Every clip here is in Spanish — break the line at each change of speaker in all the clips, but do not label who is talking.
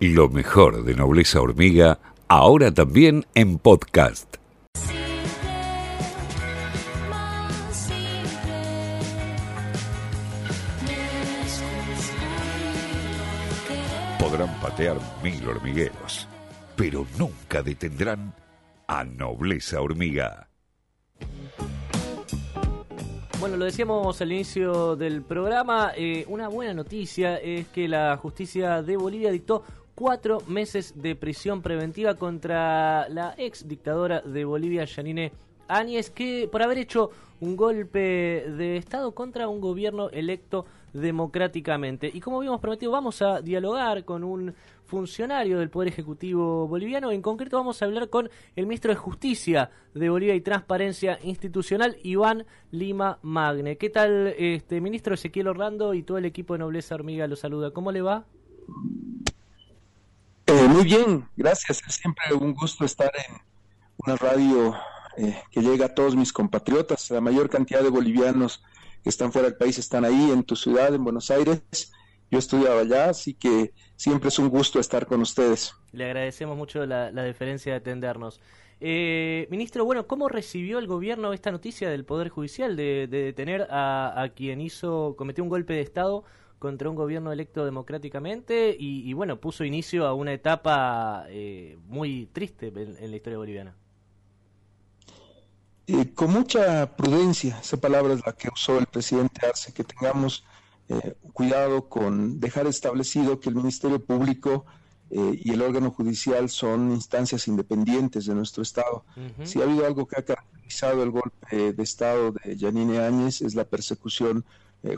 Lo mejor de Nobleza Hormiga, ahora también en podcast. Podrán patear mil hormigueros, pero nunca detendrán a Nobleza Hormiga.
Bueno, lo decíamos al inicio del programa, eh, una buena noticia es que la justicia de Bolivia dictó cuatro meses de prisión preventiva contra la ex dictadora de Bolivia, Yanine Áñez, que por haber hecho un golpe de Estado contra un gobierno electo democráticamente. Y como habíamos prometido, vamos a dialogar con un funcionario del Poder Ejecutivo boliviano. En concreto vamos a hablar con el ministro de Justicia de Bolivia y Transparencia Institucional, Iván Lima Magne. ¿Qué tal, este ministro Ezequiel Orlando y todo el equipo de Nobleza Hormiga lo saluda? ¿Cómo le va?
Eh, muy bien, gracias. Es siempre un gusto estar en una radio eh, que llega a todos mis compatriotas. La mayor cantidad de bolivianos que están fuera del país están ahí, en tu ciudad, en Buenos Aires. Yo estudiaba allá, así que siempre es un gusto estar con ustedes.
Le agradecemos mucho la, deferencia de atendernos. Eh, ministro, bueno, ¿cómo recibió el gobierno esta noticia del Poder Judicial de, detener a, quien hizo, cometió un golpe de Estado contra un gobierno electo democráticamente y, bueno, puso inicio a una etapa eh, muy triste en la historia boliviana?
Eh, con mucha prudencia, esa palabra es la que usó el presidente Arce, que tengamos eh, cuidado con dejar establecido que el Ministerio Público eh, y el órgano judicial son instancias independientes de nuestro Estado. Si ha habido algo que ha caracterizado el golpe de Estado de Yanine Áñez es la persecución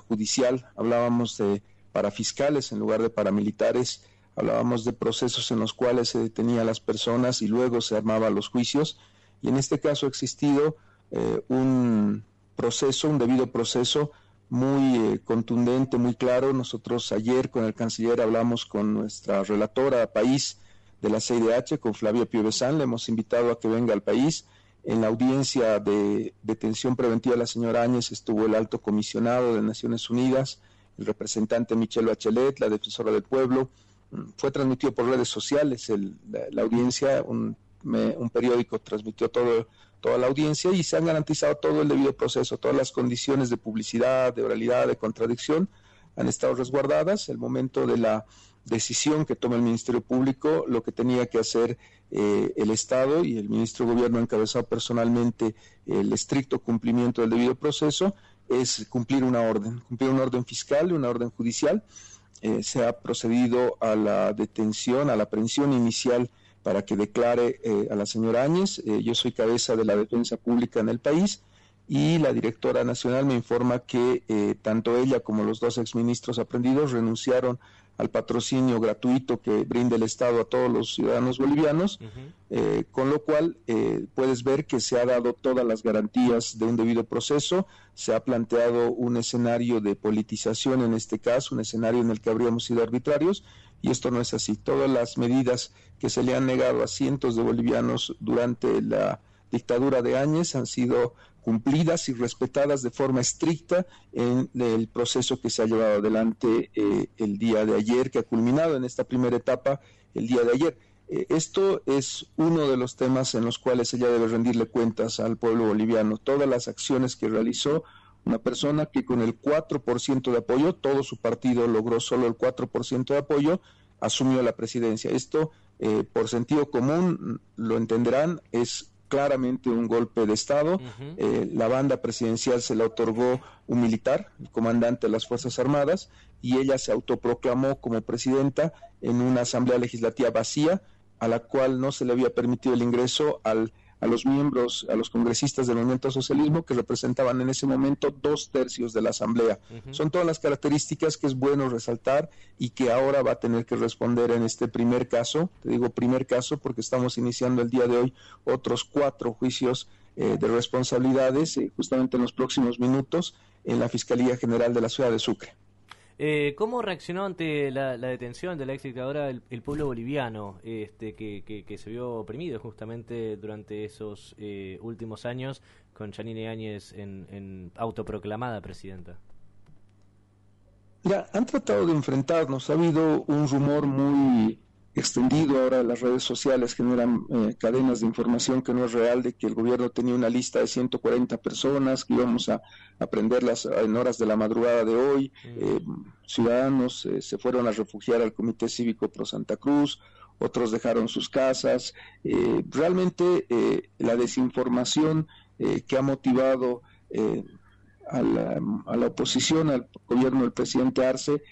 judicial. Hablábamos de parafiscales en lugar de paramilitares, hablábamos de procesos en los cuales se detenía a las personas y luego se armaban los juicios y en este caso ha existido eh, un proceso, un debido proceso muy eh, contundente, muy claro. Nosotros ayer con el canciller hablamos con nuestra relatora país de la CIDH, con Flavia Piovesan, le hemos invitado a que venga al país. En la audiencia de detención preventiva de la señora Áñez estuvo el alto comisionado de Naciones Unidas, el representante Michelle Bachelet, la defensora del pueblo. Fue transmitido por redes sociales la, audiencia, un un periódico transmitió todo, toda la audiencia y se han garantizado todo el debido proceso, todas las condiciones de publicidad, de oralidad, de contradicción han estado resguardadas. El momento de la decisión que toma el Ministerio Público, lo que tenía que hacer eh, el Estado y el Ministro de Gobierno ha encabezado personalmente el estricto cumplimiento del debido proceso, es cumplir una orden, cumplir una orden fiscal y una orden judicial. Eh, se ha procedido a la detención, a la aprehensión inicial para que declare eh, a la señora Áñez. Eh, yo soy cabeza de la defensa pública en el país y la directora nacional me informa que eh, tanto ella como los dos exministros aprendidos renunciaron al patrocinio gratuito que brinda el Estado a todos los ciudadanos bolivianos, con lo cual puedes ver que se ha dado todas las garantías de un debido proceso, se ha planteado un escenario de politización en este caso, un escenario en el que habríamos sido arbitrarios, y esto no es así. Todas las medidas que se le han negado a cientos de bolivianos durante la dictadura de Áñez han sido cumplidas y respetadas de forma estricta en el proceso que se ha llevado adelante eh, el día de ayer, que ha culminado en esta primera etapa el día de ayer. Eh, esto es uno de los temas en los cuales ella debe rendirle cuentas al pueblo boliviano. Todas las acciones que realizó una persona que con el 4% de apoyo, todo su partido logró solo el 4% de apoyo, asumió la presidencia. Esto, eh, por sentido común, lo entenderán, es claramente un golpe de Estado. Eh, la banda presidencial se la otorgó un militar, el comandante de las Fuerzas Armadas, y ella se autoproclamó como presidenta en una asamblea legislativa vacía, a la cual no se le había permitido el ingreso al a los miembros, a los congresistas del movimiento socialismo que representaban en ese momento dos tercios de la Asamblea. Son todas las características que es bueno resaltar y que ahora va a tener que responder en este primer caso. Te digo primer caso porque estamos iniciando el día de hoy otros cuatro juicios eh, de responsabilidades eh, justamente en los próximos minutos en la Fiscalía General de la Ciudad de Sucre.
Eh, ¿Cómo reaccionó ante la, detención de la ex dictadora el, pueblo boliviano, este, que, se vio oprimido justamente durante esos eh, últimos años con Janine Áñez en, autoproclamada presidenta?
Ya, han tratado de enfrentarnos. Ha habido un rumor muy extendido. Ahora las redes sociales generan eh, cadenas de información que no es real, de que el gobierno tenía una lista de 140 personas, que íbamos a aprenderlas en horas de la madrugada de hoy. Mm. Eh, ciudadanos eh, se fueron a refugiar al Comité Cívico Pro Santa Cruz, otros dejaron sus casas. realmente la desinformación que ha motivado a la, a, la, oposición, al gobierno del presidente Arce,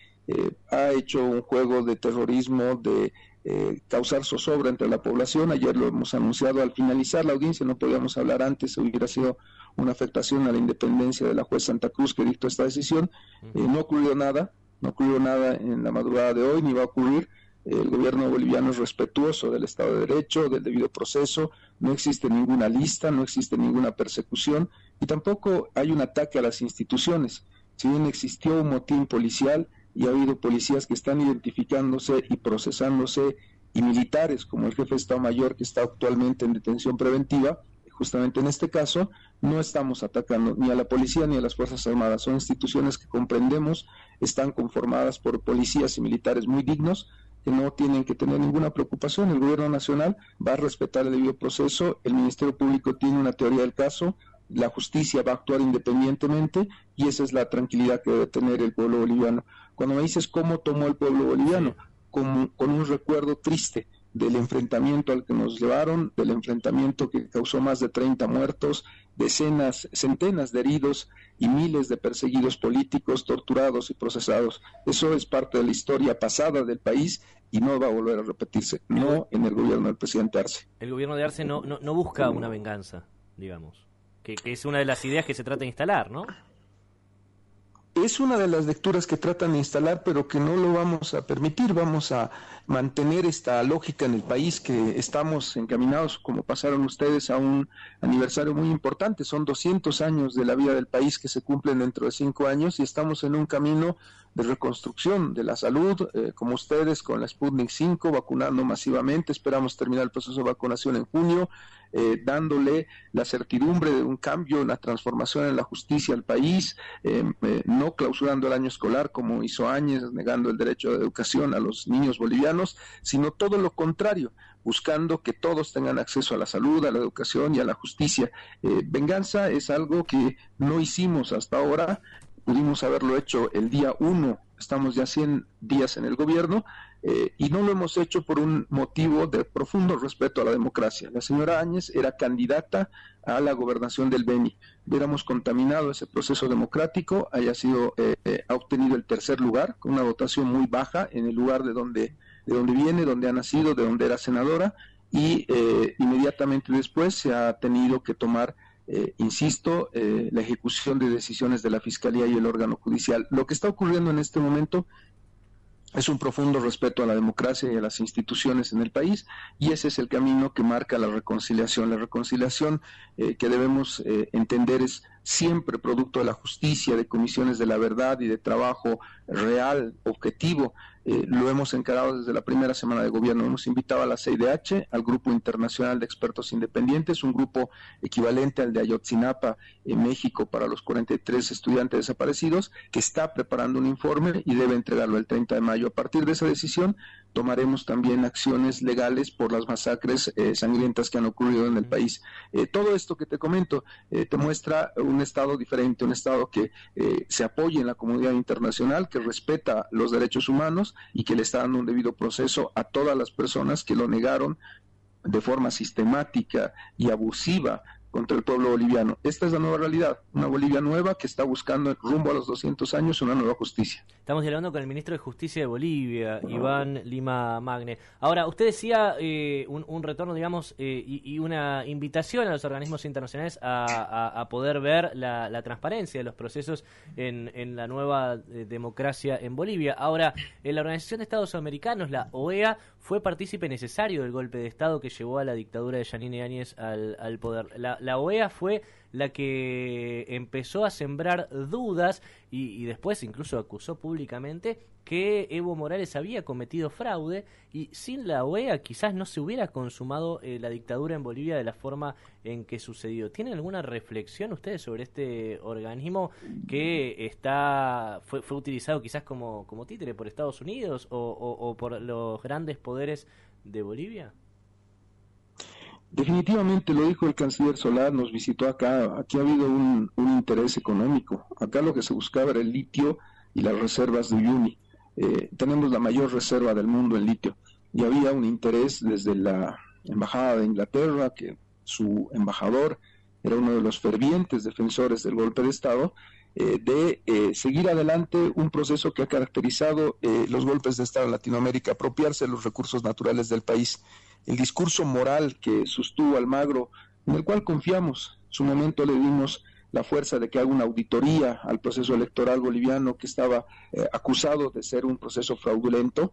ha hecho un juego de terrorismo, de eh, causar zozobra entre la población. Ayer lo hemos anunciado al finalizar la audiencia, no podíamos hablar antes, hubiera sido una afectación a la independencia de la juez Santa Cruz que dictó esta decisión. Eh, no ocurrió nada, no ocurrió nada en la madrugada de hoy, ni va a ocurrir. El gobierno boliviano es respetuoso del Estado de Derecho, del debido proceso, no existe ninguna lista, no existe ninguna persecución y tampoco hay un ataque a las instituciones. Si bien existió un motín policial, y ha habido policías que están identificándose y procesándose y militares como el jefe de Estado Mayor que está actualmente en detención preventiva. Justamente en este caso no estamos atacando ni a la policía ni a las Fuerzas Armadas. Son instituciones que comprendemos, están conformadas por policías y militares muy dignos que no tienen que tener ninguna preocupación. El gobierno nacional va a respetar el debido proceso, el Ministerio Público tiene una teoría del caso, la justicia va a actuar independientemente y esa es la tranquilidad que debe tener el pueblo boliviano. Cuando me dices cómo tomó el pueblo boliviano, con, con un recuerdo triste del enfrentamiento al que nos llevaron, del enfrentamiento que causó más de 30 muertos, decenas, centenas de heridos y miles de perseguidos políticos, torturados y procesados. Eso es parte de la historia pasada del país y no va a volver a repetirse, no en el gobierno del presidente Arce.
El gobierno de Arce no, no, no busca una venganza, digamos que, es una de las ideas que se trata de instalar, ¿no?
es una de las lecturas que tratan de instalar, pero que no lo vamos a permitir. Vamos a mantener esta lógica en el país que estamos encaminados, como pasaron ustedes, a un aniversario muy importante. Son 200 años de la vida del país que se cumplen dentro de cinco años y estamos en un camino de reconstrucción de la salud, eh, como ustedes con la Sputnik 5, vacunando masivamente. Esperamos terminar el proceso de vacunación en junio eh, dándole la certidumbre de un cambio, una transformación en la justicia al país, eh, no clausurando el año escolar como hizo Áñez, negando el derecho de educación a los niños bolivianos, sino todo lo contrario, buscando que todos tengan acceso a la salud, a la educación y a la justicia. venganza es algo que no hicimos hasta ahora, pudimos haberlo hecho el día uno, estamos ya 100 días en el gobierno, eh, y no lo hemos hecho por un motivo de profundo respeto a la democracia. La señora Áñez era candidata a la gobernación del Beni. Hubiéramos contaminado ese proceso democrático, haya sido, eh, eh, ha obtenido el tercer lugar, con una votación muy baja en el lugar de donde, de donde viene, donde ha nacido, de donde era senadora, y inmediatamente después se ha tenido que tomar insisto, la ejecución de decisiones de la Fiscalía y el órgano judicial. Lo que está ocurriendo en este momento es un profundo respeto a la democracia y a las instituciones en el país y ese es el camino que marca la reconciliación. La reconciliación eh, que debemos eh, entender es siempre producto de la justicia, de comisiones de la verdad y de trabajo real, objetivo. Eh, lo hemos encarado desde la primera semana de gobierno. Hemos invitado a la CIDH, al Grupo Internacional de Expertos Independientes, un grupo equivalente al de Ayotzinapa en México para los 43 estudiantes desaparecidos, que está preparando un informe y debe entregarlo el 30 de mayo. A partir de esa decisión, tomaremos también acciones legales por las masacres eh, sangrientas que han ocurrido en el país. Eh, todo esto que te comento te muestra un Estado diferente, un Estado que se apoya en la comunidad internacional, que respeta los derechos humanos y que le está dando un debido proceso a todas las personas que lo negaron de forma sistemática y abusiva contra el pueblo boliviano. Esta es la nueva realidad, una Bolivia nueva que está buscando rumbo a los 200 años una nueva justicia.
Estamos hablando con el ministro de Justicia de Bolivia, Iván Lima Magne. Ahora, usted decía eh, un, retorno, digamos, eh, y, una invitación a los organismos internacionales a, poder ver la, transparencia de los procesos en, la nueva eh, democracia en Bolivia. Ahora, la Organización de Estados Americanos, la OEA, fue partícipe necesario del golpe de Estado que llevó a la dictadura de Yanine Áñez al, al poder. La, la OEA fue la que empezó a sembrar dudas y, después incluso acusó públicamente que Evo Morales había cometido fraude y sin la OEA quizás no se hubiera consumado eh, la dictadura en Bolivia de la forma en que sucedió. ¿Tienen alguna reflexión ustedes sobre este organismo que está fue, fue utilizado quizás como, como títere por Estados Unidos o por los grandes poderes de Bolivia?
Definitivamente lo dijo el canciller Solar, nos visitó acá, aquí ha habido un, interés económico, acá lo que se buscaba era el litio y las reservas de Uyuni. Eh, tenemos la mayor reserva del mundo en litio. Y había un interés desde la Embajada de Inglaterra, que su embajador era uno de los fervientes defensores del golpe de Estado, eh, de eh, seguir adelante un proceso que ha caracterizado los golpes de Estado en Latinoamérica, apropiarse de los recursos naturales del país el discurso moral que sostuvo Almagro, en el cual confiamos. En su momento le dimos la fuerza de que haga una auditoría al proceso electoral boliviano que estaba eh, acusado de ser un proceso fraudulento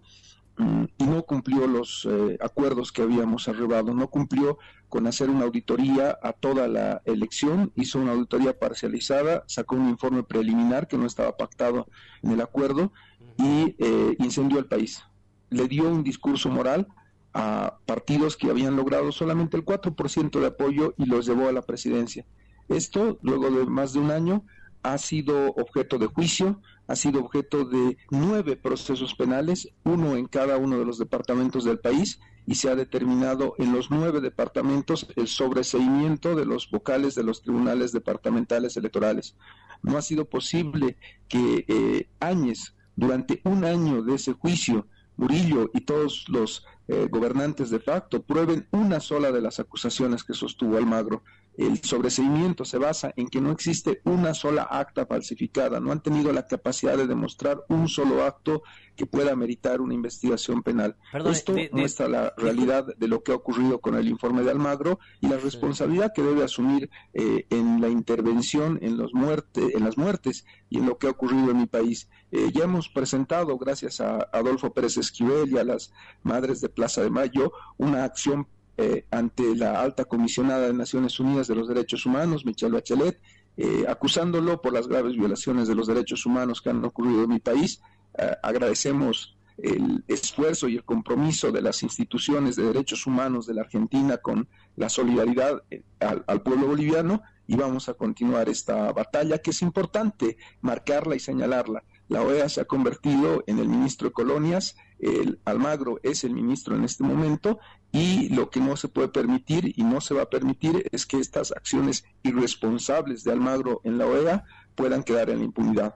y no cumplió los eh, acuerdos que habíamos arribado, no cumplió con hacer una auditoría a toda la elección, hizo una auditoría parcializada, sacó un informe preliminar que no estaba pactado en el acuerdo y eh, incendió el país. Le dio un discurso moral a partidos que habían logrado solamente el 4% de apoyo y los llevó a la presidencia. Esto, luego de más de un año, ha sido objeto de juicio, ha sido objeto de nueve procesos penales, uno en cada uno de los departamentos del país, y se ha determinado en los nueve departamentos el sobreseimiento de los vocales de los tribunales departamentales electorales. No ha sido posible que eh, Áñez, durante un año de ese juicio, Murillo y todos los eh, gobernantes de facto prueben una sola de las acusaciones que sostuvo Almagro. El sobreseimiento se basa en que no existe una sola acta falsificada, no han tenido la capacidad de demostrar un solo acto que pueda meritar una investigación penal. Esto muestra la realidad de lo que ha ocurrido con el informe de Almagro y la responsabilidad que debe asumir eh, en la intervención en, los muerte, en las muertes y en lo que ha ocurrido en mi país. Eh, ya hemos presentado, gracias a Adolfo Pérez Esquivel y a las madres de Plaza de Mayo, una acción eh, ante la alta comisionada de Naciones Unidas de los Derechos Humanos, Michelle Bachelet, eh, acusándolo por las graves violaciones de los derechos humanos que han ocurrido en mi país. Eh, agradecemos el esfuerzo y el compromiso de las instituciones de derechos humanos de la Argentina con la solidaridad al, pueblo boliviano y vamos a continuar esta batalla que es importante marcarla y señalarla. La OEA se ha convertido en el ministro de Colonias, el Almagro es el ministro en este momento y lo que no se puede permitir y no se va a permitir es que estas acciones irresponsables de Almagro en la OEA puedan quedar en la impunidad.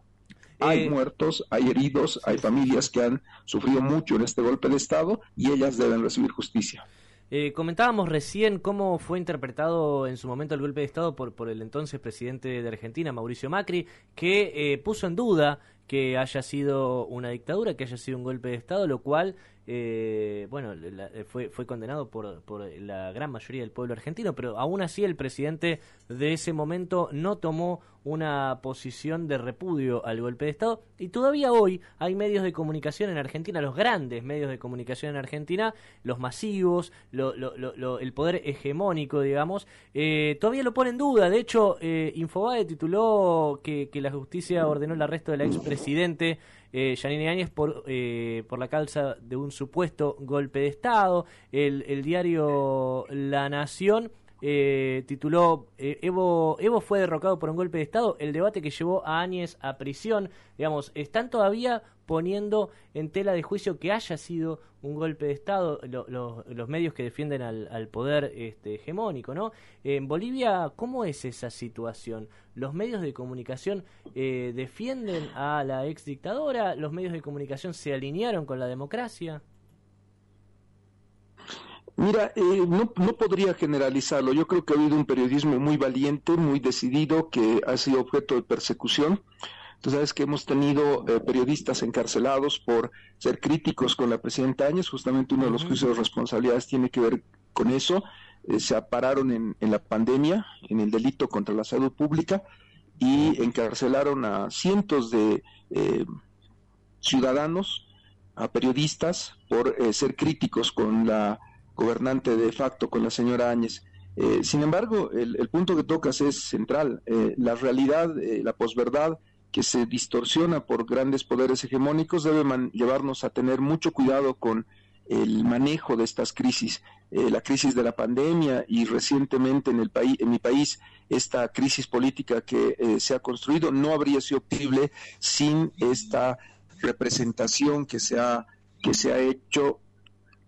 Hay eh, muertos, hay heridos, hay familias que han sufrido mucho en este golpe de Estado y ellas deben recibir justicia.
Eh, comentábamos recién cómo fue interpretado en su momento el golpe de Estado por, por el entonces presidente de Argentina, Mauricio Macri, que eh, puso en duda que haya sido una dictadura, que haya sido un golpe de Estado, lo cual eh, bueno, eh, fue, fue condenado por, por la gran mayoría del pueblo argentino, pero aún así el presidente de ese momento no tomó una posición de repudio al golpe de Estado y todavía hoy hay medios de comunicación en Argentina, los grandes medios de comunicación en Argentina, los masivos, el poder hegemónico, digamos, eh, todavía lo pone en duda. De hecho, eh, Infobae tituló que, que la justicia ordenó el arresto del expresidente eh, Yanine Áñez por, eh, por la causa de un supuesto golpe de Estado. El, el diario La Nación eh, tituló eh, Evo, Evo fue derrocado por un golpe de Estado, el debate que llevó a Áñez a prisión. Digamos, están todavía poniendo en tela de juicio que haya sido un golpe de Estado los medios que defienden al, poder este, hegemónico, ¿no? En Bolivia, ¿cómo es esa situación? ¿Los medios de comunicación eh, defienden a la ex dictadora? ¿Los medios de comunicación se alinearon con la democracia?
Mira, eh, no, no, podría generalizarlo. Yo creo que ha habido un periodismo muy valiente, muy decidido, que ha sido objeto de persecución. Tú sabes que hemos tenido eh, periodistas encarcelados por ser críticos con la presidenta Áñez. Justamente uno de los juicios de responsabilidades tiene que ver con eso. Eh, se apararon en, en, la pandemia, en el delito contra la salud pública y encarcelaron a cientos de ciudadanos, a periodistas, por ser críticos con la gobernante de facto con la señora Áñez. Eh, sin embargo, el, punto que tocas es central. Eh, la realidad, eh, la posverdad que se distorsiona por grandes poderes hegemónicos debe llevarnos a tener mucho cuidado con el manejo de estas crisis, la crisis de la pandemia y recientemente en el país, en mi país, esta crisis política que se ha construido no habría sido posible sin esta representación que se ha que se ha hecho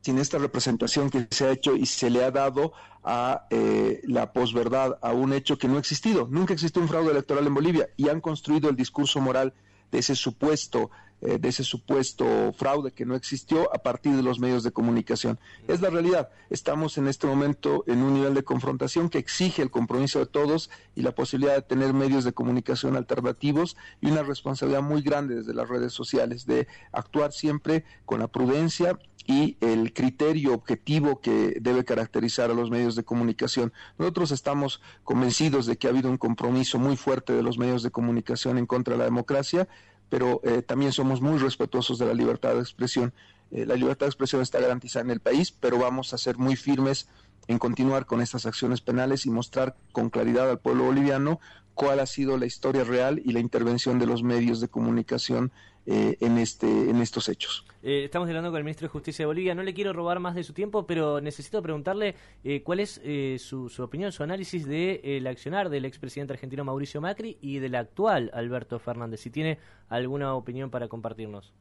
sin esta representación que se ha hecho y se le ha dado a eh, la posverdad, a un hecho que no ha existido. Nunca existió un fraude electoral en Bolivia y han construido el discurso moral de ese supuesto eh, de ese supuesto fraude que no existió a partir de los medios de comunicación. Es la realidad. Estamos en este momento en un nivel de confrontación que exige el compromiso de todos y la posibilidad de tener medios de comunicación alternativos y una responsabilidad muy grande desde las redes sociales de actuar siempre con la prudencia y el criterio objetivo que debe caracterizar a los medios de comunicación. Nosotros estamos convencidos de que ha habido un compromiso muy fuerte de los medios de comunicación en contra de la democracia pero eh, también somos muy respetuosos de la libertad de expresión. Eh, la libertad de expresión está garantizada en el país, pero vamos a ser muy firmes en continuar con estas acciones penales y mostrar con claridad al pueblo boliviano cuál ha sido la historia real y la intervención de los medios de comunicación eh, en, este, en estos hechos.
Eh, estamos hablando con el ministro de Justicia de Bolivia. No le quiero robar más de su tiempo, pero necesito preguntarle eh, cuál es su, su, opinión, su análisis del de, accionar del expresidente argentino Mauricio Macri y del actual Alberto Fernández. Si tiene alguna opinión para compartirnos.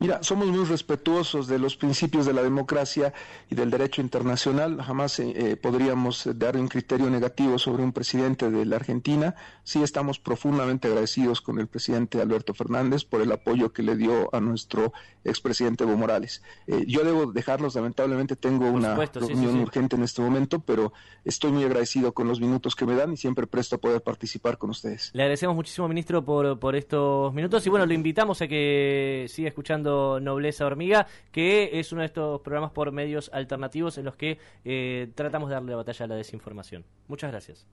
Mira, somos muy respetuosos de los principios de la democracia y del derecho internacional. Jamás eh, eh, podríamos dar un criterio negativo sobre un presidente de la Argentina. Sí estamos profundamente agradecidos con el presidente Alberto Fernández por el apoyo que le dio a nuestro expresidente Evo Morales. Eh, yo debo dejarlos, lamentablemente tengo una reunión urgente en este momento, pero estoy muy agradecido con los minutos que me dan y siempre presto a poder participar con ustedes.
Le agradecemos muchísimo, ministro, por, por estos minutos y bueno, lo invitamos a que siga escuchando Nobleza Hormiga, que es uno de estos programas por medios alternativos en los que eh, tratamos de darle la batalla a la desinformación. Muchas gracias.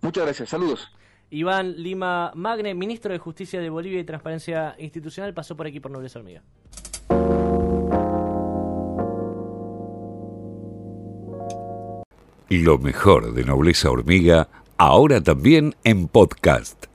Muchas gracias, saludos.
Iván Lima Magne, ministro de Justicia de Bolivia y Transparencia Institucional, pasó por aquí por Nobleza Hormiga.
Lo mejor de Nobleza Hormiga, ahora también en podcast.